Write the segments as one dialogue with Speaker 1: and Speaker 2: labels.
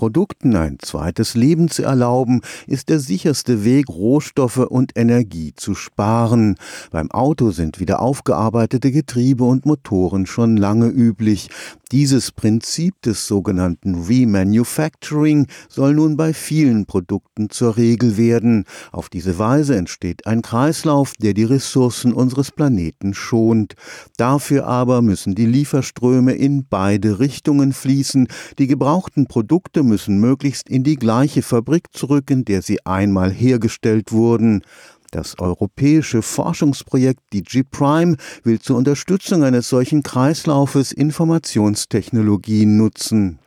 Speaker 1: Produkten ein zweites Leben zu erlauben, ist der sicherste Weg, Rohstoffe und Energie zu sparen. Beim Auto sind wieder aufgearbeitete Getriebe und Motoren schon lange üblich. Dieses Prinzip des sogenannten Remanufacturing soll nun bei vielen Produkten zur Regel werden. Auf diese Weise entsteht ein Kreislauf, der die Ressourcen unseres Planeten schont. Dafür aber müssen die Lieferströme in beide Richtungen fließen. Die gebrauchten Produkte müssen möglichst in die gleiche Fabrik zurück, in der sie einmal hergestellt wurden. Das europäische Forschungsprojekt DigiPrime will zur Unterstützung eines solchen Kreislaufes Informationstechnologien nutzen.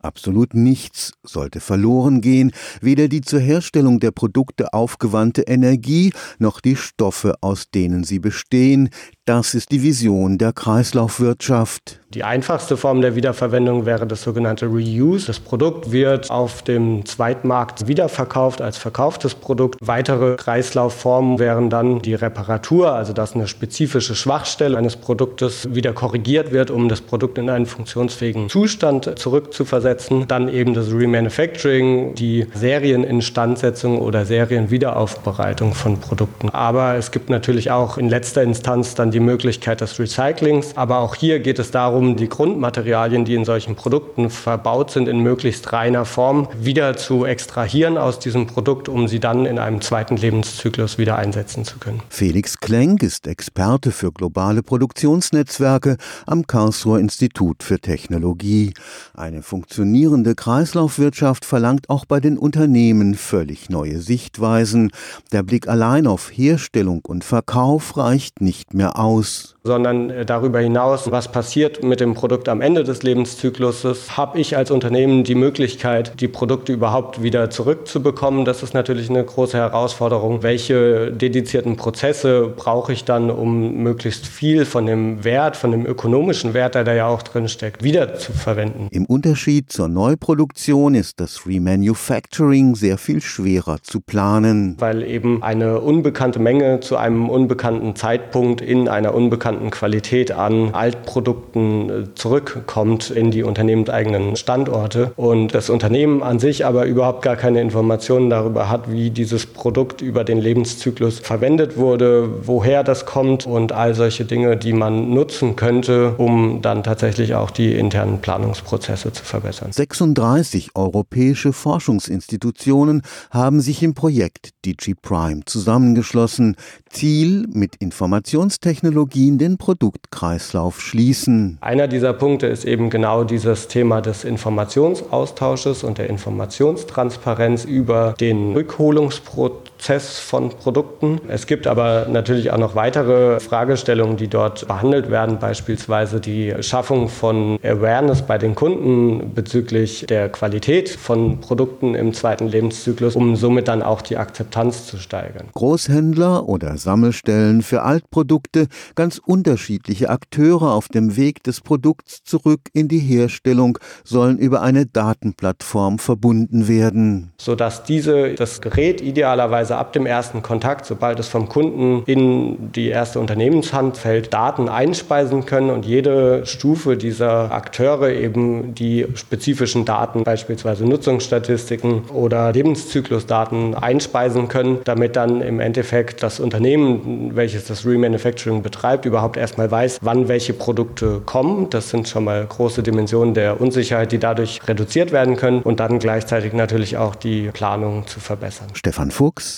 Speaker 1: Absolut nichts sollte verloren gehen, weder die zur Herstellung der Produkte aufgewandte Energie noch die Stoffe, aus denen sie bestehen, das ist die Vision der Kreislaufwirtschaft.
Speaker 2: Die einfachste Form der Wiederverwendung wäre das sogenannte Reuse. Das Produkt wird auf dem Zweitmarkt wiederverkauft als verkauftes Produkt. Weitere Kreislaufformen wären dann die Reparatur, also dass eine spezifische Schwachstelle eines Produktes wieder korrigiert wird, um das Produkt in einen funktionsfähigen Zustand zurückzuversetzen. Dann eben das Remanufacturing, die Serieninstandsetzung oder Serienwiederaufbereitung von Produkten. Aber es gibt natürlich auch in letzter Instanz dann die Möglichkeit des Recyclings. Aber auch hier geht es darum, die Grundmaterialien, die in solchen Produkten verbaut sind, in möglichst reiner Form wieder zu extrahieren aus diesem Produkt, um sie dann in einem zweiten Lebenszyklus wieder einsetzen zu können.
Speaker 1: Felix Klenk ist Experte für globale Produktionsnetzwerke am Karlsruher Institut für Technologie. Eine funktionierende Kreislaufwirtschaft verlangt auch bei den Unternehmen völlig neue Sichtweisen. Der Blick allein auf Herstellung und Verkauf reicht nicht mehr aus aus.
Speaker 2: Sondern äh, darüber hinaus, was passiert mit dem Produkt am Ende des Lebenszykluses, habe ich als Unternehmen die Möglichkeit, die Produkte überhaupt wieder zurückzubekommen. Das ist natürlich eine große Herausforderung. Welche dedizierten Prozesse brauche ich dann, um möglichst viel von dem Wert, von dem ökonomischen Wert, der da ja auch drin steckt, wieder zu verwenden?
Speaker 1: Im Unterschied zur Neuproduktion ist das Remanufacturing sehr viel schwerer zu planen.
Speaker 2: Weil eben eine unbekannte Menge zu einem unbekannten Zeitpunkt in einer unbekannten Qualität an Altprodukten äh, zurückkommt in die unternehmenseigenen Standorte und das Unternehmen an sich aber überhaupt gar keine Informationen darüber hat, wie dieses Produkt über den Lebenszyklus verwendet wurde, woher das kommt und all solche Dinge, die man nutzen könnte, um dann tatsächlich auch die internen Planungsprozesse zu verbessern.
Speaker 1: 36 europäische Forschungsinstitutionen haben sich im Projekt DigiPrime zusammengeschlossen. Ziel mit Informationstechnologie Technologien den Produktkreislauf schließen.
Speaker 2: Einer dieser Punkte ist eben genau dieses Thema des Informationsaustausches und der Informationstransparenz über den Rückholungsprozess Prozess von Produkten. Es gibt aber natürlich auch noch weitere Fragestellungen, die dort behandelt werden, beispielsweise die Schaffung von Awareness bei den Kunden bezüglich der Qualität von Produkten im zweiten Lebenszyklus, um somit dann auch die Akzeptanz zu steigern.
Speaker 1: Großhändler oder Sammelstellen für Altprodukte, ganz unterschiedliche Akteure auf dem Weg des Produkts zurück in die Herstellung sollen über eine Datenplattform verbunden werden.
Speaker 2: Sodass diese das Gerät idealerweise beziehungsweise ab dem ersten Kontakt, sobald es vom Kunden in die erste Unternehmenshand fällt, Daten einspeisen können und jede Stufe dieser Akteure eben die spezifischen Daten, beispielsweise Nutzungsstatistiken oder Lebenszyklusdaten einspeisen können, damit dann im Endeffekt das Unternehmen, welches das Remanufacturing betreibt, überhaupt erstmal weiß, wann welche Produkte kommen. Das sind schon mal große Dimensionen der Unsicherheit, die dadurch reduziert werden können und dann gleichzeitig natürlich auch die Planung zu verbessern.
Speaker 1: Stefan Fuchs